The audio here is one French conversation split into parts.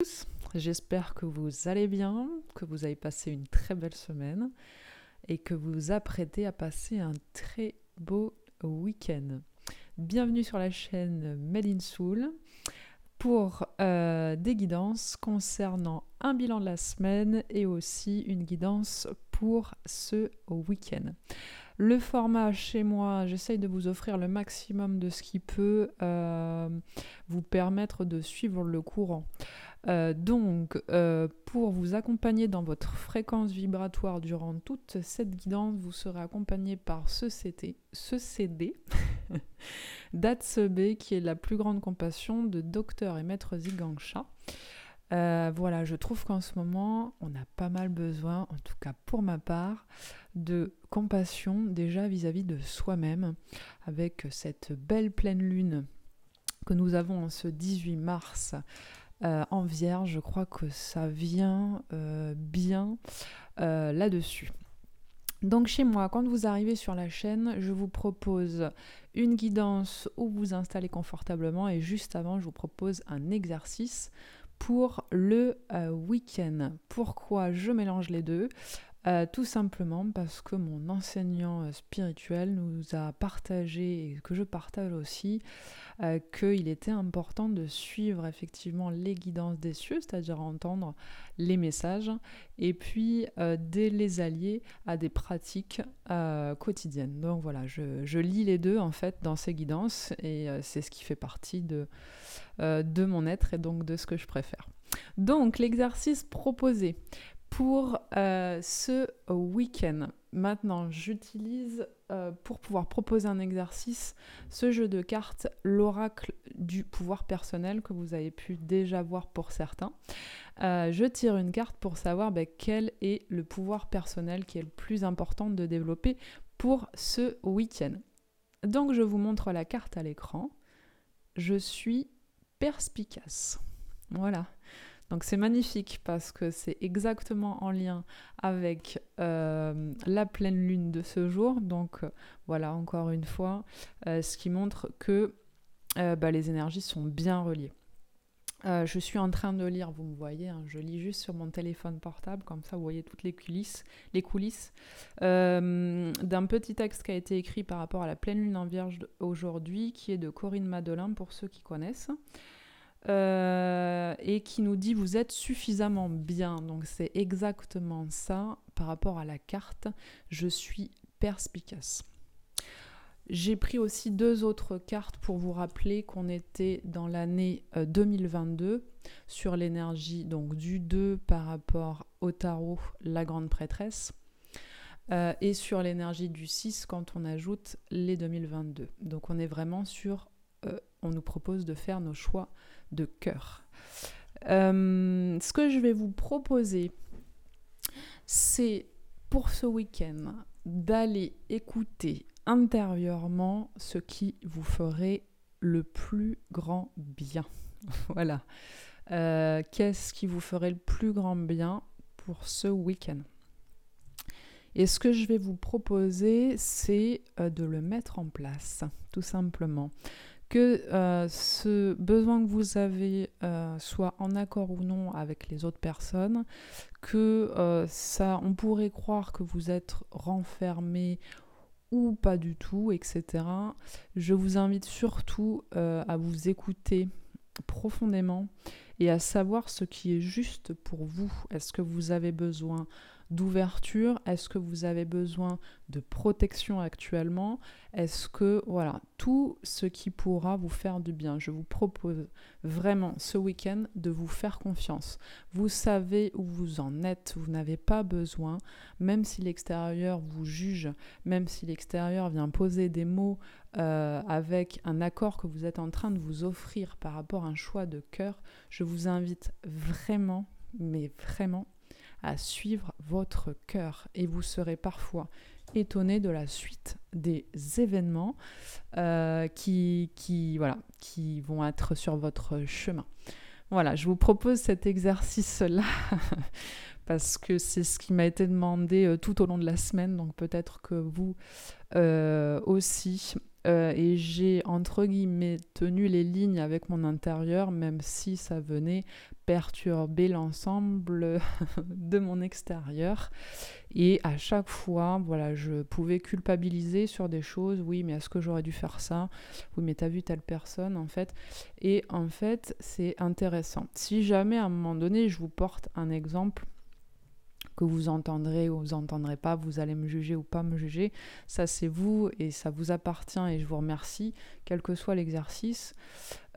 tous, j'espère que vous allez bien, que vous avez passé une très belle semaine et que vous vous apprêtez à passer un très beau week-end. Bienvenue sur la chaîne Made in Soul pour euh, des guidances concernant un bilan de la semaine et aussi une guidance pour ce week-end. Le format chez moi, j'essaye de vous offrir le maximum de ce qui peut euh, vous permettre de suivre le courant. Euh, donc, euh, pour vous accompagner dans votre fréquence vibratoire durant toute cette guidance, vous serez accompagné par ce, CT, ce CD, Datsebe, qui est la plus grande compassion de Docteur et Maître Zigangsha. Euh, voilà, je trouve qu'en ce moment, on a pas mal besoin, en tout cas pour ma part, de compassion déjà vis-à-vis de soi-même, avec cette belle pleine lune que nous avons en ce 18 mars euh, en vierge. Je crois que ça vient euh, bien là-dessus. Donc chez moi, quand vous arrivez sur la chaîne, je vous propose une guidance où vous installez confortablement et juste avant, je vous propose un exercice pour le euh, week-end. Pourquoi je mélange les deux? Euh, tout simplement parce que mon enseignant euh, spirituel nous a partagé, et que je partage aussi, qu'il était important de suivre effectivement les guidances des cieux, c'est-à-dire entendre les messages, et puis de les allier à des pratiques quotidiennes. Donc voilà, je, lis les deux en fait dans ces guidances, et c'est ce qui fait partie euh, de mon être et donc de ce que je préfère. Donc l'exercice proposé pour euh, ce week-end. Maintenant, j'utilise euh, pour pouvoir proposer un exercice ce jeu de cartes, l'oracle du pouvoir personnel que vous avez pu déjà voir pour certains. je tire une carte pour savoir ben, quel est le pouvoir personnel qui est le plus important de développer pour ce week-end. Donc je vous montre la carte à l'écran. Je suis perspicace. Voilà. Donc c'est magnifique parce que c'est exactement en lien avec euh, la pleine lune de ce jour. Donc euh, voilà, encore une fois, euh, ce qui montre que bah, les énergies sont bien reliées. je suis en train de lire, vous me voyez, hein, je lis juste sur mon téléphone portable, comme ça vous voyez toutes les coulisses, les coulisses d'un petit texte qui a été écrit par rapport à la pleine lune en vierge aujourd'hui, qui est de Corinne Madelin pour ceux qui connaissent. Euh, et qui nous dit vous êtes suffisamment bien. Donc c'est exactement ça par rapport à la carte. Je suis perspicace. J'ai pris aussi deux autres cartes pour vous rappeler qu'on était dans l'année 2022 euh, sur l'énergie donc du 2 par rapport au tarot, la grande prêtresse. Euh, et sur l'énergie du 6 quand on ajoute les 2022. Donc on est vraiment sur, on nous propose de faire nos choix de cœur. Euh, ce que je vais vous proposer, c'est pour ce week-end d'aller écouter intérieurement ce qui vous ferait le plus grand bien. voilà. Euh, qu'est-ce qui vous ferait le plus grand bien pour ce week-end? Et ce que je vais vous proposer, c'est euh, de le mettre en place, tout simplement que euh, ce besoin que vous avez euh, soit en accord ou non avec les autres personnes, que euh, on pourrait croire que vous êtes renfermé ou pas du tout, etc. Je vous invite surtout à vous écouter profondément et à savoir ce qui est juste pour vous. Est-ce que vous avez besoin d'ouverture Est-ce que vous avez besoin de protection actuellement? Est-ce que, voilà, tout ce qui pourra vous faire du bien. Je vous propose vraiment ce week-end de vous faire confiance. Vous savez où vous en êtes, vous n'avez pas besoin, même si l'extérieur vous juge, même si l'extérieur vient poser des mots euh, avec un accord que vous êtes en train de vous offrir par rapport à un choix de cœur, je vous invite vraiment, mais vraiment, à suivre votre cœur et vous serez parfois étonné de la suite des événements euh, qui, vont être sur votre chemin. Voilà, je vous propose cet exercice-là parce que c'est ce qui m'a été demandé euh, tout au long de la semaine, donc peut-être que vous euh, aussi, Euh, et j'ai, entre guillemets, tenu les lignes avec mon intérieur, même si ça venait perturber l'ensemble de mon extérieur. Et à chaque fois, voilà, je pouvais culpabiliser sur des choses. Oui, mais est-ce que j'aurais dû faire ça? Oui, mais t'as vu telle personne, en fait. Et en fait, c'est intéressant. Si jamais à un moment donné, je vous porte un exemple que vous entendrez ou vous entendrez pas, vous allez me juger ou pas me juger, ça c'est vous et ça vous appartient et je vous remercie, quel que soit l'exercice.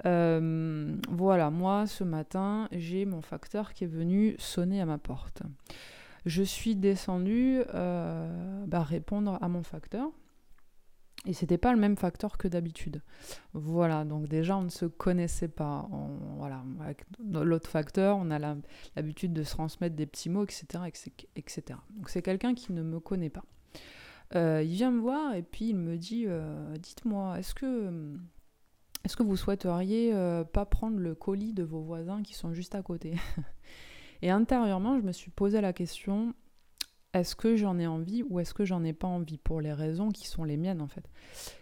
Euh, voilà, moi ce matin, j'ai mon facteur qui est venu sonner à ma porte. Je suis descendue euh, bah, répondre à mon facteur. Et c'était pas le même facteur que d'habitude. Voilà, donc déjà on ne se connaissait pas. voilà, avec l'autre facteur, on a l'habitude de se transmettre des petits mots, etc. etc. Donc c'est quelqu'un qui ne me connaît pas. Euh, il vient me voir et puis il me dit euh, Dites-moi, est-ce que, est que vous souhaiteriez euh, pas prendre le colis de vos voisins qui sont juste à côté? Et intérieurement, je me suis posé la question est-ce que j'en ai envie ou est-ce que j'en ai pas envie pour les raisons qui sont les miennes en fait.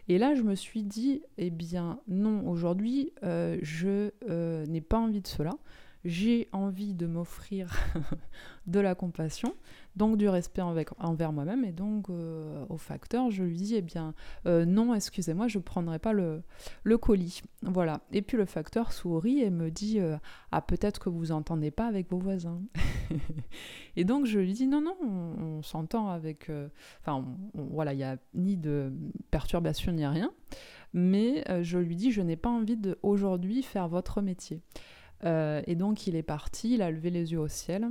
Et là je me suis dit eh bien non aujourd'hui euh, je euh, n'ai pas envie de cela j'ai envie de m'offrir de la compassion, donc du respect envers moi-même, et donc euh, au facteur, je lui dis, eh bien, euh, non, excusez-moi, je ne prendrai pas le, colis. Voilà. Et puis le facteur sourit et me dit, euh, ah, peut-être que vous entendez pas avec vos voisins. et donc je lui dis, non, non, on, s'entend avec... Enfin, voilà, il n'y a ni de perturbation ni rien, mais je lui dis, je n'ai pas envie de aujourd'hui faire votre métier. Euh, et donc il est parti, il a levé les yeux au ciel.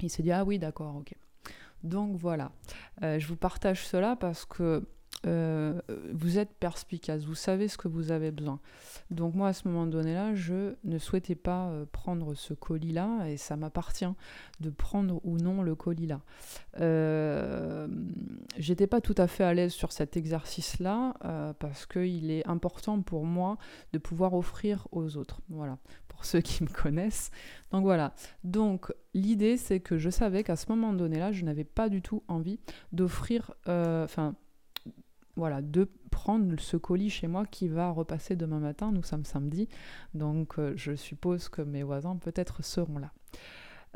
Il s'est dit ah oui d'accord ok. Donc voilà, euh, je vous partage cela parce que euh, vous êtes perspicace, vous savez ce que vous avez besoin. Donc moi à ce moment donné-là, je ne souhaitais pas euh, prendre ce colis-là et ça m'appartient de prendre ou non le colis-là. Euh, J'étais pas tout à fait à l'aise sur cet exercice-là euh, parce qu'il est important pour moi de pouvoir offrir aux autres. Voilà, pour ceux qui me connaissent. Donc voilà. Donc l'idée c'est que je savais qu'à ce moment donné-là, je n'avais pas du tout envie d'offrir, enfin voilà, de prendre ce colis chez moi qui va repasser demain matin. Nous sommes samedi, donc euh, je suppose que mes voisins peut-être seront là.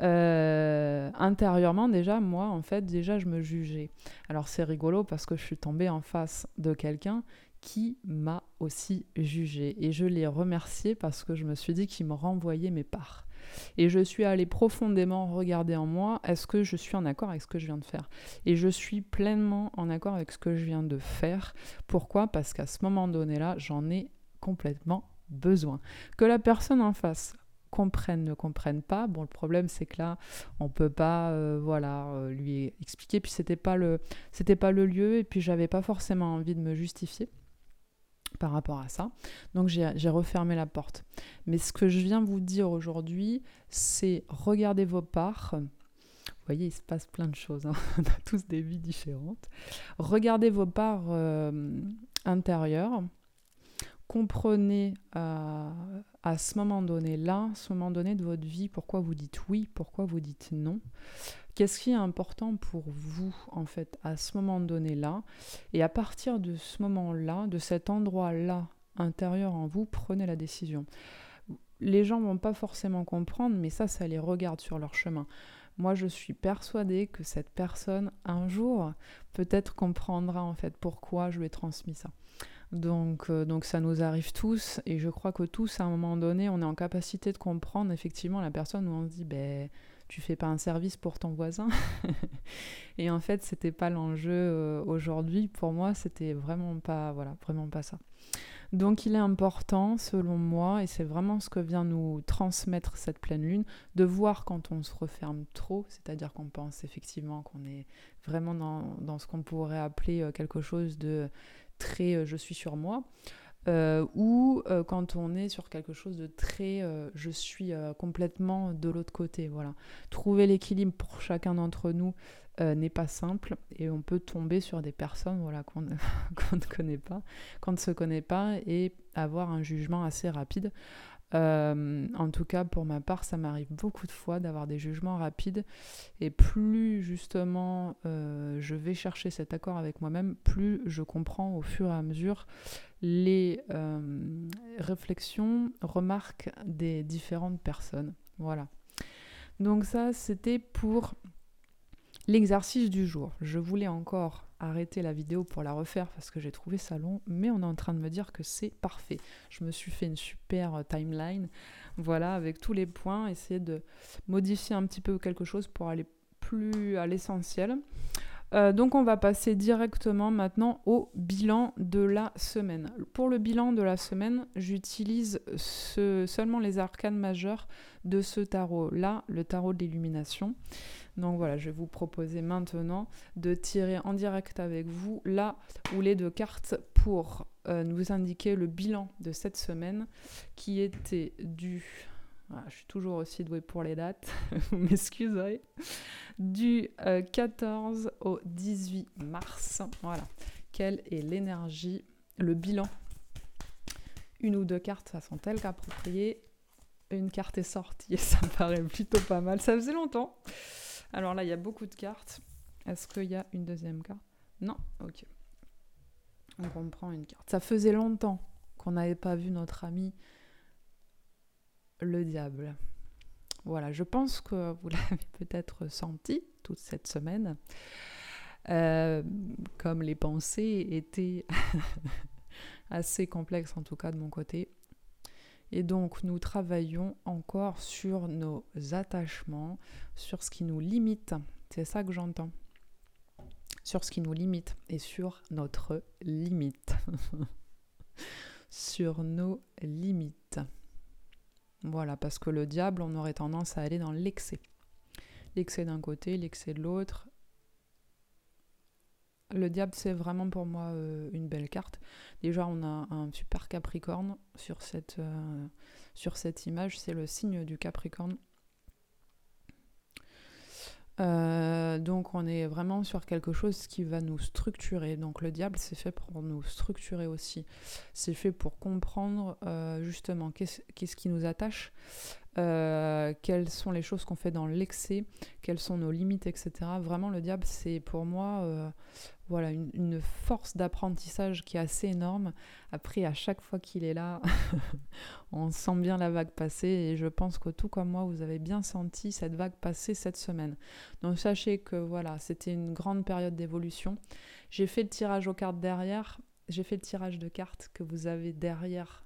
Euh, intérieurement déjà, moi en fait déjà je me jugeais. Alors c'est rigolo parce que je suis tombée en face de quelqu'un qui m'a aussi jugé et je l'ai remercié parce que je me suis dit qu'il me renvoyait mes parts. Et je suis allée profondément regarder en moi, est-ce que je suis en accord avec ce que je viens de faire? Et je suis pleinement en accord avec ce que je viens de faire. Pourquoi? Parce qu'à ce moment donné-là, j'en ai complètement besoin. Que la personne en face comprenne, ne comprenne pas. Bon, le problème c'est que là, on peut pas, euh, voilà, euh, lui expliquer. Puis c'était pas c'était pas le lieu, et puis j'avais pas forcément envie de me justifier par rapport à ça. Donc j'ai refermé la porte. Mais ce que je viens vous dire aujourd'hui, c'est regardez vos parts. Vous voyez, il se passe plein de choses. Hein. On a tous des vies différentes. Regardez vos parts euh, intérieures. Comprenez euh, à ce moment donné là, ce moment donné de votre vie, pourquoi vous dites oui, pourquoi vous dites non. Qu'est-ce qui est important pour vous, en fait, à ce moment donné-là? Et à partir de ce moment-là, de cet endroit-là intérieur en vous, prenez la décision. Les gens vont pas forcément comprendre, mais ça, ça les regarde sur leur chemin. Moi, je suis persuadée que cette personne, un jour, peut-être comprendra en fait pourquoi je lui ai transmis ça. Donc, euh, donc ça nous arrive tous, et je crois que tous, à un moment donné, on est en capacité de comprendre effectivement la personne où on se dit, ben tu fais pas un service pour ton voisin. et en fait, c'était pas l'enjeu euh, aujourd'hui. Pour moi, c'était vraiment pas, voilà, vraiment pas ça. Donc il est important, selon moi, et c'est vraiment ce que vient nous transmettre cette pleine lune, de voir quand on se referme trop, c'est-à-dire qu'on pense effectivement qu'on est vraiment dans, dans ce qu'on pourrait appeler euh, quelque chose de très euh, je suis sur moi, euh, ou euh, quand on est sur quelque chose de très euh, je suis complètement de l'autre côté. Voilà. Trouver l'équilibre pour chacun d'entre nous n'est pas simple et on peut tomber sur des personnes voilà, qu'on ne connaît pas, qu'on ne se connaît pas et avoir un jugement assez rapide. Euh, en tout cas, pour ma part, ça m'arrive beaucoup de fois d'avoir des jugements rapides. Et plus justement euh, je vais chercher cet accord avec moi-même, plus je comprends au fur et à mesure les euh, réflexions, remarques des différentes personnes. Voilà. Donc ça, c'était pour l'exercice du jour. Je voulais encore arrêter la vidéo pour la refaire parce que j'ai trouvé ça long, mais on est en train de me dire que c'est parfait. Je me suis fait une super euh, timeline, voilà, avec tous les points, essayer de modifier un petit peu quelque chose pour aller plus à l'essentiel. Euh, donc on va passer directement maintenant au bilan de la semaine. Pour le bilan de la semaine, j'utilise seulement les arcanes majeures de ce tarot-là, le tarot de l'illumination. Donc voilà, je vais vous proposer maintenant de tirer en direct avec vous là ou les deux cartes pour euh, nous indiquer le bilan de cette semaine qui était du... Je suis toujours aussi douée pour les dates, vous m'excuserez. Du 14 euh, au 18 mars. Voilà. Quelle est l'énergie, le bilan? Une ou deux cartes, ça sont-elles qu'appropriées Une carte est sortie et ça me paraît plutôt pas mal. Ça faisait longtemps. Alors là, il y a beaucoup de cartes. Est-ce qu'il y a une deuxième carte? Non Ok. On prend une carte. Ça faisait longtemps qu'on n'avait pas vu notre ami le diable. Voilà, je pense que vous l'avez peut-être senti toute cette semaine. Euh, comme les pensées étaient assez complexes, en tout cas de mon côté. Et donc nous travaillons encore sur nos attachements, sur ce qui nous limite. C'est ça que j'entends. Sur ce qui nous limite et sur notre limite. sur nos limites. Voilà, parce que le diable, on aurait tendance à aller dans l'excès. L'excès d'un côté, l'excès de l'autre, le diable, c'est vraiment pour moi euh, une belle carte. Déjà, on a un super Capricorne sur cette, euh, sur cette image. C'est le signe du Capricorne. Euh, donc on est vraiment sur quelque chose qui va nous structurer. Donc le diable, c'est fait pour nous structurer aussi. C'est fait pour comprendre justement qu'est-ce qui nous attache, euh, quelles sont les choses qu'on fait dans l'excès, quelles sont nos limites, etc. Vraiment, le diable, c'est pour moi euh, voilà, une, force d'apprentissage qui est assez énorme. Après, à chaque fois qu'il est là, on sent bien la vague passer et je pense que tout comme moi, vous avez bien senti cette vague passer cette semaine. Donc sachez que voilà, c'était une grande période d'évolution. J'ai fait le tirage aux cartes derrière j'ai fait le tirage de cartes que vous avez derrière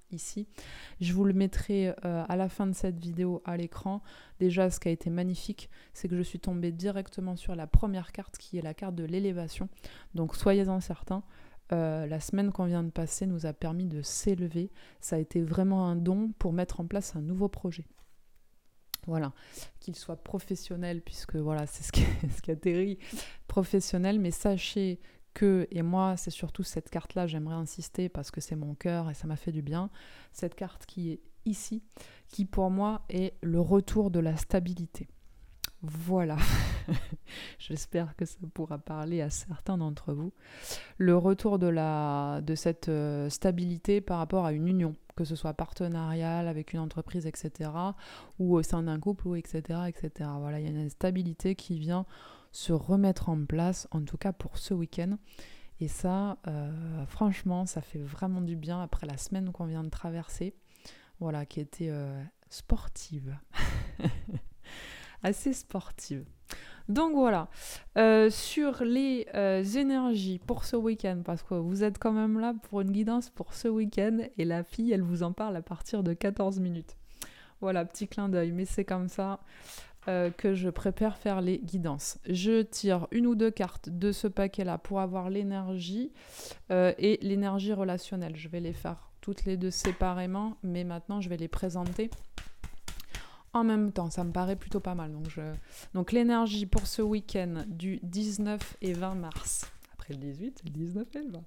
Je vous le mettrai euh, à la fin de cette vidéo à l'écran. Déjà, ce qui a été magnifique, c'est que je suis tombée directement sur la première carte qui est la carte de l'élévation. Donc soyez-en certains. Euh, la semaine qu'on vient de passer nous a permis de s'élever. Ça a été vraiment un don pour mettre en place un nouveau projet. Voilà, qu'il soit professionnel, puisque voilà, c'est ce ce qui atterrit, professionnel, mais sachez et moi c'est surtout cette carte-là, j'aimerais insister parce que c'est mon cœur et ça m'a fait du bien, cette carte qui est ici, qui pour moi est le retour de la stabilité. Voilà, j'espère que ça pourra parler à certains d'entre vous. Le retour de, la, de cette euh, stabilité par rapport à une union, que ce soit partenariale avec une entreprise, etc., ou au sein d'un couple, ou etc., etc. Voilà, il y a une stabilité qui vient se remettre en place, en tout cas pour ce week-end. Et ça, euh, franchement, ça fait vraiment du bien après la semaine qu'on vient de traverser, voilà, qui était euh, sportive, assez sportive. Donc voilà, euh, sur les énergies pour ce week-end, parce que vous êtes quand même là pour une guidance pour ce week-end, et la fille, elle vous en parle à partir de 14 minutes. Voilà, petit clin d'œil, mais c'est comme ça. Euh, que je prépare faire les guidances. Je tire une ou deux cartes de ce paquet-là pour avoir l'énergie euh, et l'énergie relationnelle. Je vais les faire toutes les deux séparément, mais maintenant je vais les présenter en même temps. Ça me paraît plutôt pas mal. Donc, donc l'énergie pour ce week-end du 19 et 20 mars. Après le 18, c'est le 19 et le 20.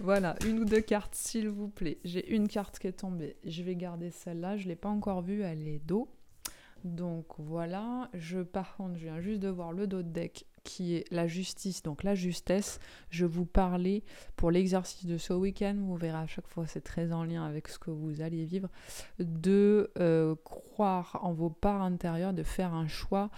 Voilà, une ou deux cartes, s'il vous plaît. J'ai une carte qui est tombée. Je vais garder celle-là. Je ne l'ai pas encore vue. Elle est d'eau. Donc voilà, je par contre, je viens juste de voir le dos de deck qui est la justice, donc la justesse. Je vous parlais pour l'exercice de ce week-end, vous verrez à chaque fois, c'est très en lien avec ce que vous allez vivre, de euh, croire en vos parts intérieures, de faire un choix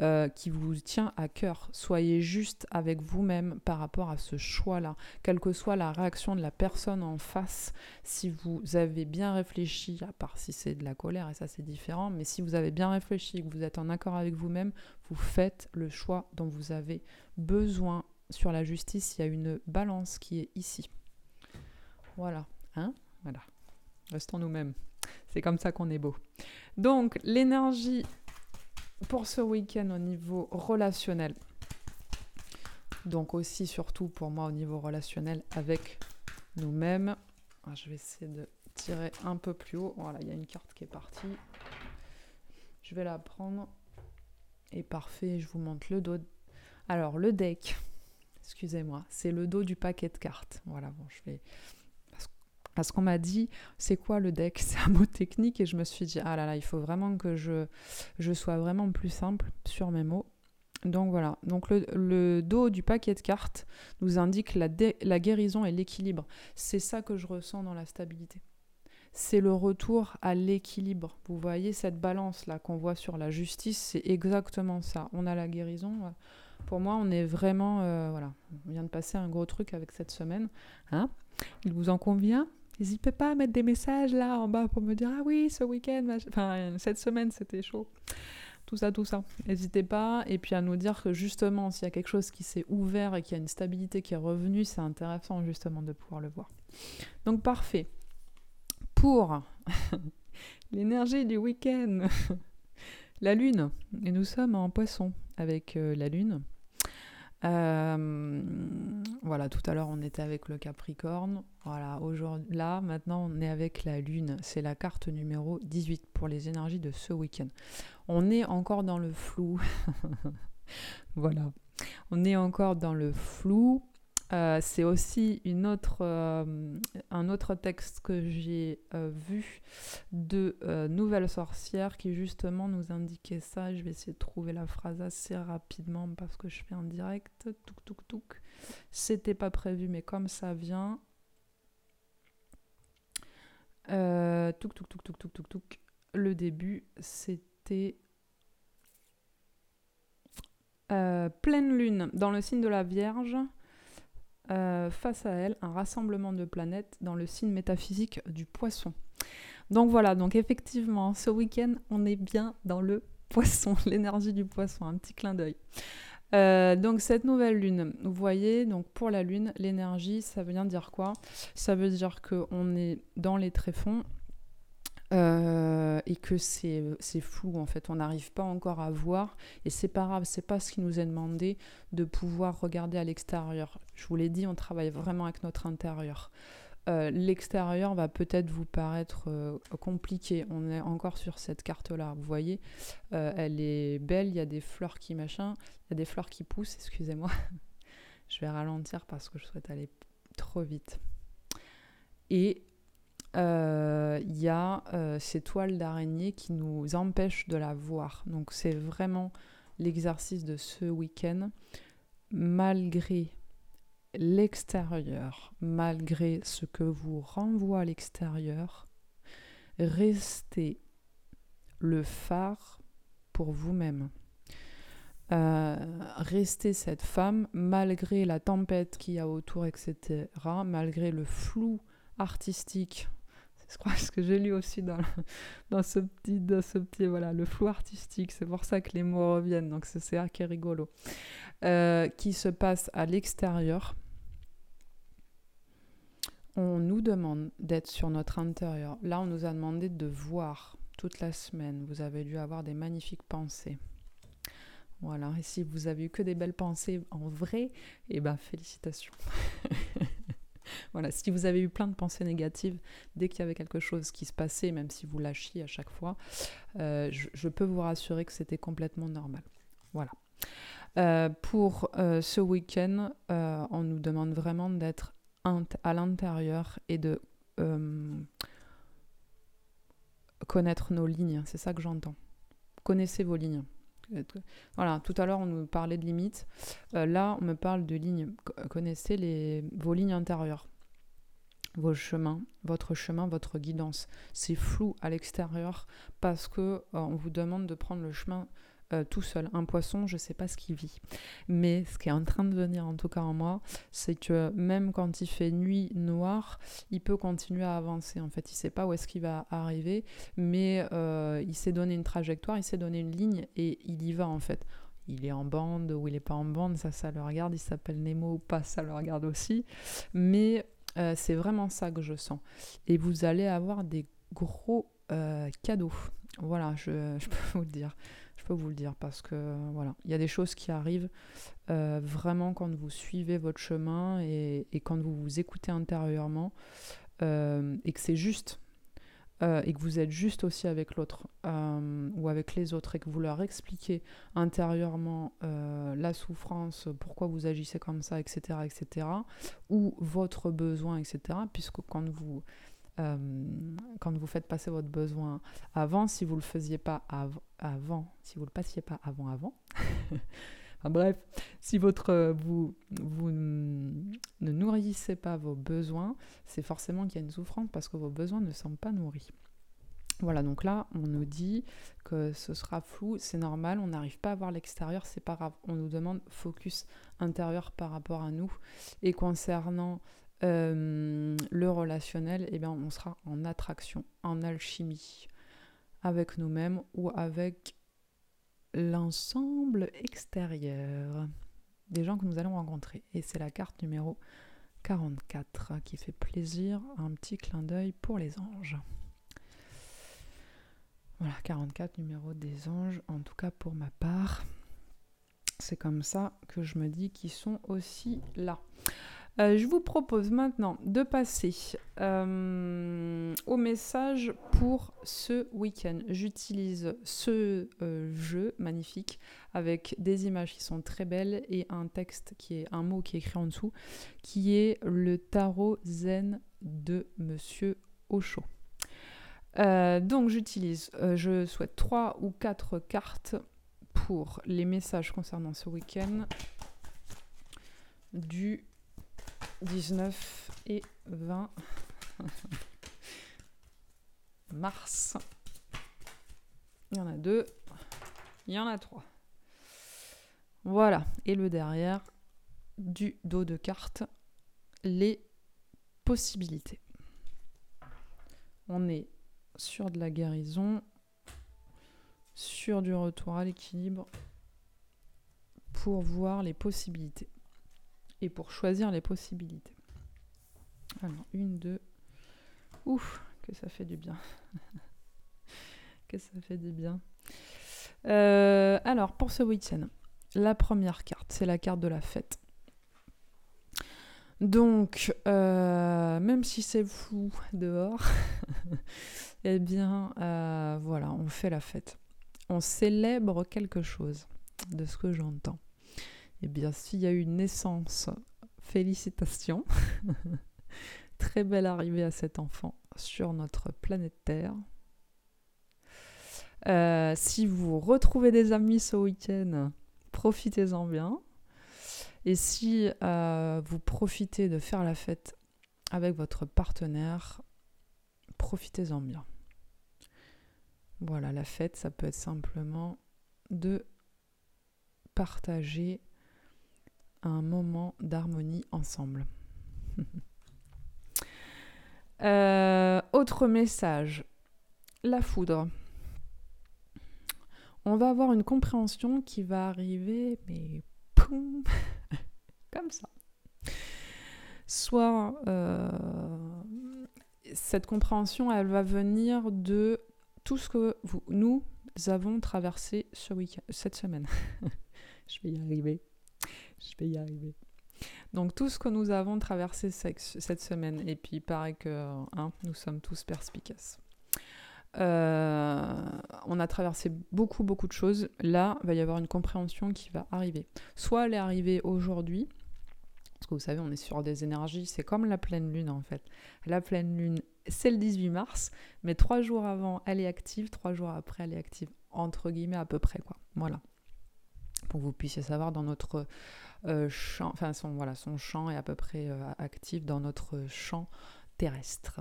euh, qui vous tient à cœur. Soyez juste avec vous-même par rapport à ce choix-là, quelle que soit la réaction de la personne en face. Si vous avez bien réfléchi, à part si c'est de la colère, et ça c'est différent, mais si vous avez bien réfléchi, que vous êtes en accord avec vous-même, vous faites le choix dont vous avez besoin. Sur la justice, il y a une balance qui est ici. Voilà, hein? Voilà. Restons nous-mêmes. C'est comme ça qu'on est beau. Donc, l'énergie pour ce week-end au niveau relationnel. Donc aussi, surtout pour moi, au niveau relationnel avec nous-mêmes. Ah, je vais essayer de tirer un peu plus haut. Voilà, il y a une carte qui est partie. Je vais la prendre. Et parfait, je vous montre le dos. Alors, le deck, excusez-moi, c'est le dos du paquet de cartes. Voilà, bon, je vais. Parce qu'on m'a dit, c'est quoi le deck? C'est un mot technique et je me suis dit, ah là là, il faut vraiment que je, sois vraiment plus simple sur mes mots. Donc voilà, donc le, dos du paquet de cartes nous indique la guérison et l'équilibre. C'est ça que je ressens dans la stabilité c'est le retour à l'équilibre. Vous voyez cette balance-là qu'on voit sur la justice, c'est exactement ça. On a la guérison. Pour moi, on est vraiment... Euh, voilà, on vient de passer un gros truc avec cette semaine. Hein Il vous en convient? N'hésitez pas à mettre des messages là en bas pour me dire Ah oui, ce week-end, enfin, cette semaine, c'était chaud. Tout ça, tout ça. N'hésitez pas. Et puis à nous dire que justement, s'il y a quelque chose qui s'est ouvert et qu'il y a une stabilité qui est revenue, c'est intéressant justement de pouvoir le voir. Donc parfait pour l'énergie du week-end. la lune. Et nous sommes en poisson avec euh, la lune. Euh, voilà, tout à l'heure on était avec le Capricorne. Voilà, aujourd'hui, là, maintenant on est avec la Lune. C'est la carte numéro 18 pour les énergies de ce week-end. On est encore dans le flou. voilà, on est encore dans le flou. Euh, c'est aussi euh, un autre texte que j'ai euh, vu de Nouvelle Sorcière qui justement nous indiquait ça. Je vais essayer de trouver la phrase assez rapidement parce que je fais un direct. Touk touk touk. C'était pas prévu, mais comme ça vient. touk touk touk touk touk touk touk. Le début, c'était pleine lune dans le signe de la Vierge. Euh, face à elle un rassemblement de planètes dans le signe métaphysique du poisson. Donc voilà, donc effectivement, ce week-end, on est bien dans le poisson, l'énergie du poisson, un petit clin d'œil. Euh, donc cette nouvelle lune, vous voyez, donc pour la lune, l'énergie, ça veut dire quoi? Ça veut dire qu'on est dans les tréfonds, euh, et que c'est flou en fait, on n'arrive pas encore à voir et c'est pas grave, c'est pas ce qui nous est demandé de pouvoir regarder à l'extérieur. Je vous l'ai dit, on travaille vraiment avec notre intérieur. Euh, l'extérieur va peut-être vous paraître euh, compliqué. On est encore sur cette carte-là. Vous voyez, elle est belle. Il y a des fleurs qui machin. Il y a des fleurs qui poussent. Excusez-moi. je vais ralentir parce que je souhaite aller trop vite. Et il euh, y a euh, ces toiles d'araignée qui nous empêchent de la voir. Donc c'est vraiment l'exercice de ce week-end. Malgré l'extérieur, malgré ce que vous renvoie l'extérieur, restez le phare pour vous-même. Euh, restez cette femme malgré la tempête qu'il y a autour, etc., malgré le flou artistique je crois ce que j'ai lu aussi dans, ce petit, dans ce petit, voilà, le flou artistique, c'est pour ça que les mots reviennent, donc c'est ça qui est rigolo, euh, qui se passe à l'extérieur. On nous demande d'être sur notre intérieur. Là, on nous a demandé de voir toute la semaine. Vous avez dû avoir des magnifiques pensées. Voilà, et si vous avez eu que des belles pensées en vrai, eh ben félicitations. voilà, si vous avez eu plein de pensées négatives dès qu'il y avait quelque chose qui se passait, même si vous lâchiez à chaque fois, euh, je, peux vous rassurer que c'était complètement normal. Voilà. Euh, pour euh, ce week-end, on nous demande vraiment d'être à l'intérieur et de connaître nos lignes. C'est ça que j'entends. Connaissez vos lignes. Voilà, tout à l'heure, on nous parlait de limites. Euh, là, on me parle de lignes. Connaissez vos lignes intérieures, vos chemins, votre chemin, votre guidance. C'est flou à l'extérieur parce que euh, on vous demande de prendre le chemin euh, tout seul. Un poisson, je ne sais pas ce qu'il vit. Mais ce qui est en train de venir, en tout cas en moi, c'est que même quand il fait nuit noire, il peut continuer à avancer. En fait, il ne sait pas où est-ce qu'il va arriver, mais euh, il s'est donné une trajectoire, il s'est donné une ligne et il y va en fait. Il est en bande ou il n'est pas en bande, ça, ça le regarde. Il s'appelle Nemo ou pas, ça le regarde aussi. Mais euh, c'est vraiment ça que je sens. Et vous allez avoir des gros cadeaux. Voilà, je, je, peux vous le dire vous le dire parce que voilà, il y a des choses qui arrivent euh, vraiment quand vous suivez votre chemin et, quand vous vous écoutez intérieurement euh, et que c'est juste euh, et que vous êtes juste aussi avec l'autre ou avec les autres et que vous leur expliquez intérieurement la souffrance, pourquoi vous agissez comme ça, etc., etc., ou votre besoin, etc., puisque quand vous euh, quand vous faites passer votre besoin avant, si vous le faisiez pas avant, si vous le passiez pas avant avant, bref, si votre vous vous ne nourrissez pas vos besoins, c'est forcément qu'il y a une souffrance parce que vos besoins ne sont pas nourris. Voilà, donc là, on nous dit que ce sera flou, c'est normal, on n'arrive pas à voir l'extérieur, c'est pas grave. On nous demande focus intérieur par rapport à nous. Et concernant euh, le relationnel, eh bien, on sera en attraction, en alchimie avec nous-mêmes ou avec l'ensemble extérieur des gens que nous allons rencontrer. Et c'est la carte numéro 44 qui fait plaisir, un petit clin d'œil pour les anges. Voilà, 44 numéro des anges, en tout cas pour ma part. C'est comme ça que je me dis qu'ils sont aussi là. Euh, je vous propose maintenant de passer euh, au message pour ce week-end. J'utilise ce euh, jeu magnifique avec des images qui sont très belles et un texte qui est un mot qui est écrit en dessous, qui est le tarot zen de Monsieur Ocho. donc j'utilise, je souhaite trois ou quatre cartes pour les messages concernant ce week-end du 19 et 20 mars. Il y en a deux. Il y en a trois. Voilà. Et le derrière du dos de carte, les possibilités. On est sur de la guérison, sur du retour à l'équilibre, pour voir les possibilités et pour choisir les possibilités. Alors, une, deux. Ouf, que ça fait du bien. que ça fait du bien. Euh, alors, pour ce week-end, la première carte, c'est la carte de la fête. Donc, euh, même si c'est fou dehors, eh bien, euh, voilà, on fait la fête. On célèbre quelque chose, de ce que j'entends. Eh bien, s'il y a eu une naissance, félicitations. Très belle arrivée à cet enfant sur notre planète Terre. Euh, si vous retrouvez des amis ce week-end, profitez-en bien. Et si euh, vous profitez de faire la fête avec votre partenaire, profitez-en bien. Voilà, la fête, ça peut être simplement de partager un moment d'harmonie ensemble. Euh, autre message, la foudre. On va avoir une compréhension qui va arriver, mais comme ça. Soit euh, cette compréhension, elle va venir de tout ce que nous avons traversé ce cette semaine. Je vais y arriver. Je vais y arriver. Donc tout ce que nous avons traversé cette semaine, et puis il paraît que hein, nous sommes tous perspicaces. Euh, on a traversé beaucoup beaucoup de choses. Là, il va y avoir une compréhension qui va arriver. Soit elle est arrivée aujourd'hui, parce que vous savez, on est sur des énergies, c'est comme la pleine lune en fait. La pleine lune, c'est le 18 mars, mais trois jours avant, elle est active, trois jours après, elle est active, entre guillemets à peu près quoi. Voilà. pour que vous puissiez savoir dans notre champ, enfin son, voilà, son champ est à peu près euh, actif dans notre champ terrestre.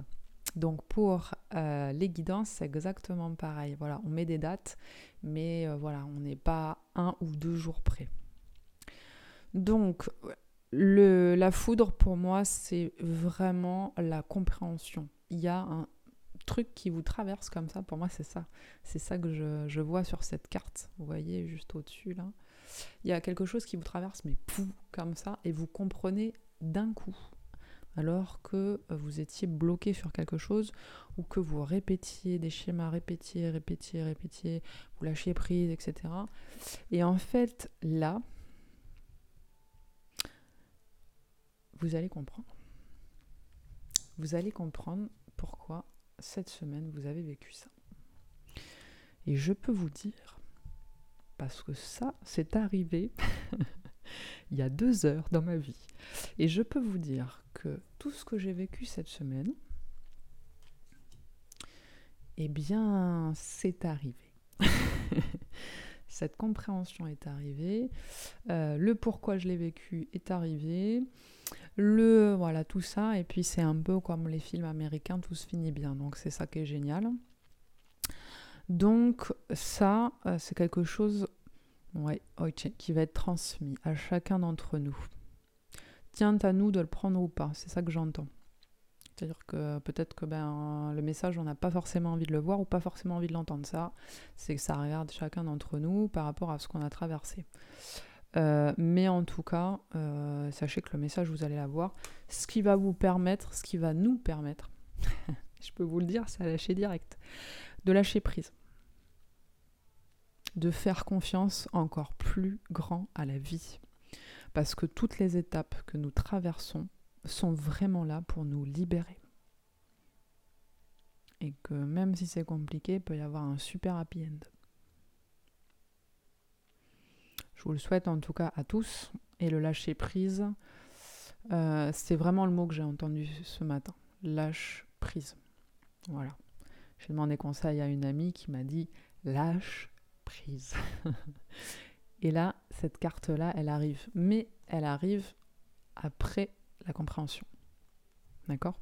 Donc pour euh, les guidances, c'est exactement pareil. Voilà, on met des dates, mais voilà, on n'est pas un ou deux jours près. Donc la foudre pour moi, c'est vraiment la compréhension. Il y a un truc qui vous traverse comme ça, pour moi c'est ça. C'est ça que je, je, vois sur cette carte. Vous voyez juste au-dessus là il y a quelque chose qui vous traverse, mais pouf, comme ça, et vous comprenez d'un coup, alors que vous étiez bloqué sur quelque chose, ou que vous répétiez des schémas, répétiez, répétiez, répétiez, vous lâchiez prise, etc. Et en fait, là, vous allez comprendre. Vous allez comprendre pourquoi cette semaine vous avez vécu ça. Et je peux vous dire parce que ça, c'est arrivé il y a deux heures dans ma vie. Et je peux vous dire que tout ce que j'ai vécu cette semaine, eh bien, c'est arrivé. Cette compréhension est arrivée, euh, le pourquoi je l'ai vécu est arrivé, le voilà tout ça, et puis c'est un peu comme les films américains, tout se finit bien. Donc c'est ça qui est génial. Donc ça, euh, c'est quelque chose qui va être transmis à chacun d'entre nous. Tient à nous de le prendre ou pas, c'est ça que j'entends. C'est-à-dire que peut-être que ben, le message, on n'a pas forcément envie de le voir ou pas forcément envie de l'entendre. Ça, c'est que ça regarde chacun d'entre nous par rapport à ce qu'on a traversé. Euh, mais en tout cas, euh, sachez que le message, vous allez l'avoir. Ce qui va vous permettre, ce qui va nous permettre, je peux vous le dire, c'est à lâcher direct, de lâcher prise de faire confiance encore plus grand à la vie. Parce que toutes les étapes que nous traversons sont vraiment là pour nous libérer. Et que même si c'est compliqué, il peut y avoir un super happy end. Je vous le souhaite en tout cas à tous. Et le lâcher prise, euh, c'est vraiment le mot que j'ai entendu ce matin. Lâche prise. Voilà. J'ai demandé conseil à une amie qui m'a dit lâche Et là, cette carte-là, elle arrive. Mais elle arrive après la compréhension. D'accord?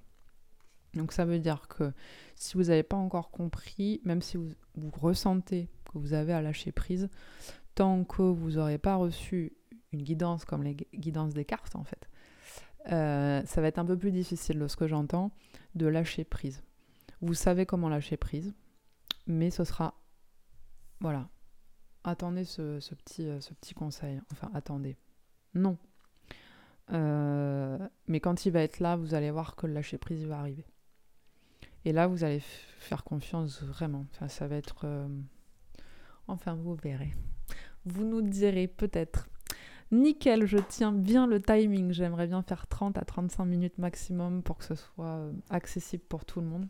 Donc ça veut dire que si vous n'avez pas encore compris, même si vous, ressentez que vous avez à lâcher prise, tant que vous n'aurez pas reçu une guidance comme les guidances des cartes, en fait, euh, ça va être un peu plus difficile de ce que j'entends de lâcher prise. Vous savez comment lâcher prise, mais ce sera voilà, attendez ce, petit, euh, ce petit conseil. Enfin, attendez. Non. Euh, mais quand il va être là, vous allez voir que le lâcher prise va arriver. Et là, vous allez faire confiance vraiment. Enfin, ça va être. Euh, enfin, vous verrez. Vous nous direz peut-être. Nickel, je tiens bien le timing. J'aimerais bien faire 30 à 35 minutes maximum pour que ce soit accessible pour tout le monde.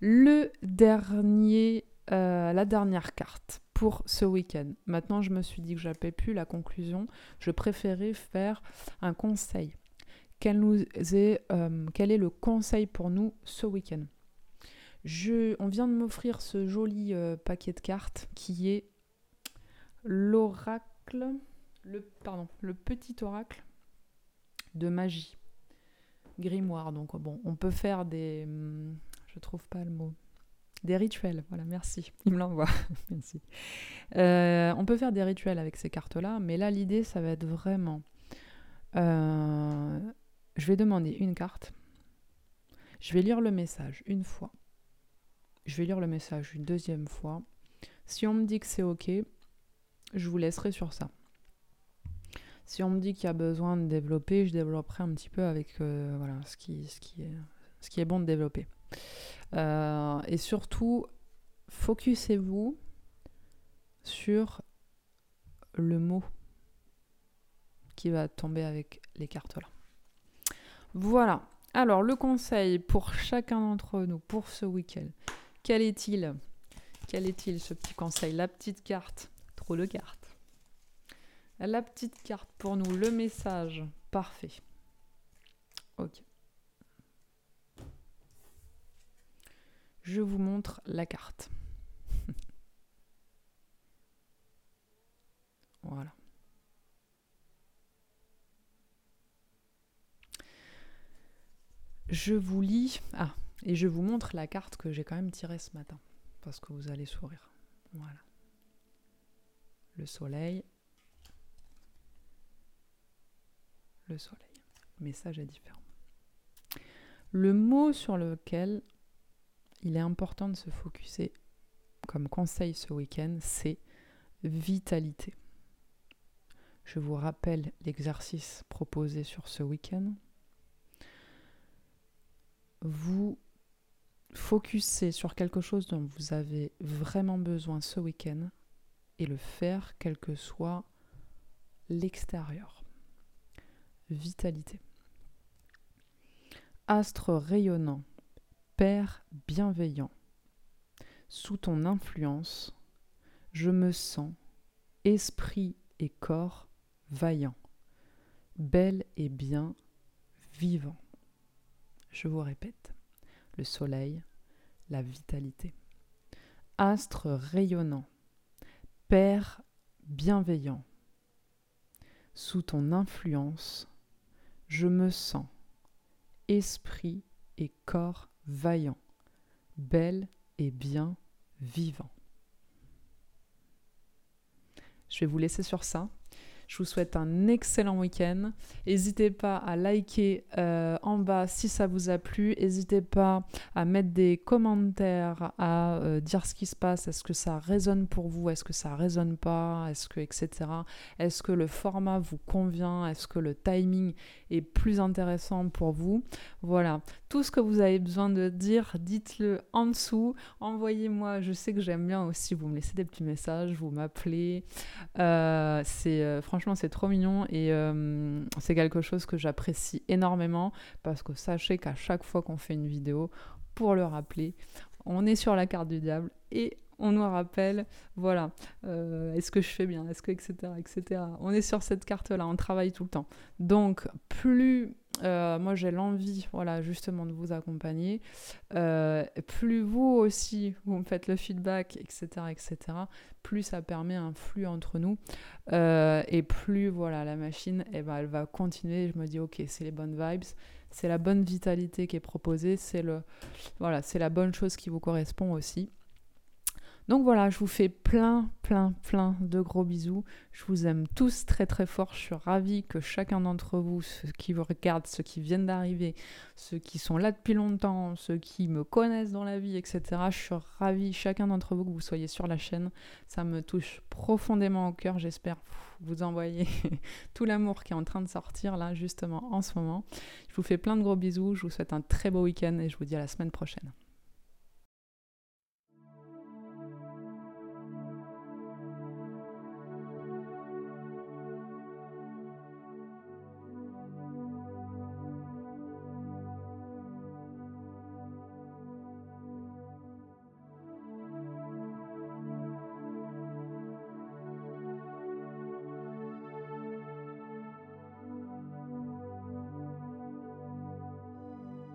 Le dernier, la dernière carte pour ce week-end. Maintenant, je me suis dit que j'avais plus la conclusion. Je préférais faire un conseil. Quel, nous est, euh, quel est le conseil pour nous ce week-end? Je, On vient de m'offrir ce joli euh, paquet de cartes qui est l'oracle, le, pardon, le petit oracle de magie. Grimoire, donc bon, on peut faire des... Hmm, je trouve pas le mot des rituels, voilà, merci. Il me l'envoie. merci. Euh, on peut faire des rituels avec ces cartes-là, mais là, l'idée, ça va être vraiment. Euh, je vais demander une carte. Je vais lire le message une fois. Je vais lire le message une deuxième fois. Si on me dit que c'est OK, je vous laisserai sur ça. Si on me dit qu'il y a besoin de développer, je développerai un petit peu avec euh, voilà, ce, qui, est bon de développer. Euh, et surtout, focussez-vous sur le mot qui va tomber avec les cartes là. Voilà. Alors, le conseil pour chacun d'entre nous pour ce week-end, quel est-il? Quel est-il ce petit conseil? La petite carte. Trop de cartes. La petite carte pour nous, le message. Parfait. Ok. Je vous montre la carte. voilà. Je vous lis. Ah, et je vous montre la carte que j'ai quand même tirée ce matin. Parce que vous allez sourire. Voilà. Le soleil. Le soleil. Message est différent. Le mot sur lequel il est important de se focuser comme conseil ce week-end, c'est vitalité. Je vous rappelle l'exercice proposé sur ce week-end. Vous focussez sur quelque chose dont vous avez vraiment besoin ce week-end et le faire quel que soit l'extérieur. Vitalité. Astre rayonnant, Père bienveillant, sous ton influence, je me sens esprit et corps vaillant, bel et bien vivant. Je vous répète, le soleil, la vitalité. Astre rayonnant, Père bienveillant, sous ton influence, je me sens esprit et corps vaillant, bel et bien vivant. Je vais vous laisser sur ça. Je vous souhaite un excellent week-end. N'hésitez pas à liker euh, en bas si ça vous a plu. N'hésitez pas à mettre des commentaires, à euh, dire ce qui se passe. Est-ce que ça résonne pour vous? Est-ce que ça résonne pas? Est-ce que etc. Est-ce que le format vous convient? Est-ce que le timing plus intéressant pour vous Voilà. Tout ce que vous avez besoin de dire, dites-le en dessous. Envoyez-moi. Je sais que j'aime bien aussi. Vous me laissez des petits messages. Vous m'appelez. Euh, c'est franchement, c'est trop mignon et euh, c'est quelque chose que j'apprécie énormément parce que sachez qu'à chaque fois qu'on fait une vidéo, pour le rappeler, on est sur la carte du diable et on nous rappelle, voilà, euh, est-ce que je fais bien, est-ce que, etc., etc. On est sur cette carte-là, on travaille tout le temps. Donc, plus euh, moi j'ai l'envie, voilà, justement de vous accompagner. Euh, plus vous aussi, vous me faites le feedback, etc., etc., plus ça permet un flux entre nous. Et plus, voilà, la machine, eh ben, elle va continuer. Je me dis, ok, c'est les bonnes vibes, c'est la bonne vitalité qui est proposée, c'est le, voilà, c'est la bonne chose qui vous correspond aussi. Donc voilà, je vous fais plein, plein, plein de gros bisous. Je vous aime tous très, très fort. Je suis ravie que chacun d'entre vous, ceux qui vous regardent, ceux qui viennent d'arriver, ceux qui sont là depuis longtemps, ceux qui me connaissent dans la vie, etc. Je suis ravie, chacun d'entre vous, que vous soyez sur la chaîne. Ça me touche profondément au cœur. J'espère vous envoyer tout l'amour qui est en train de sortir là, justement, en ce moment. Je vous fais plein de gros bisous. Je vous souhaite un très beau week-end et je vous dis à la semaine prochaine.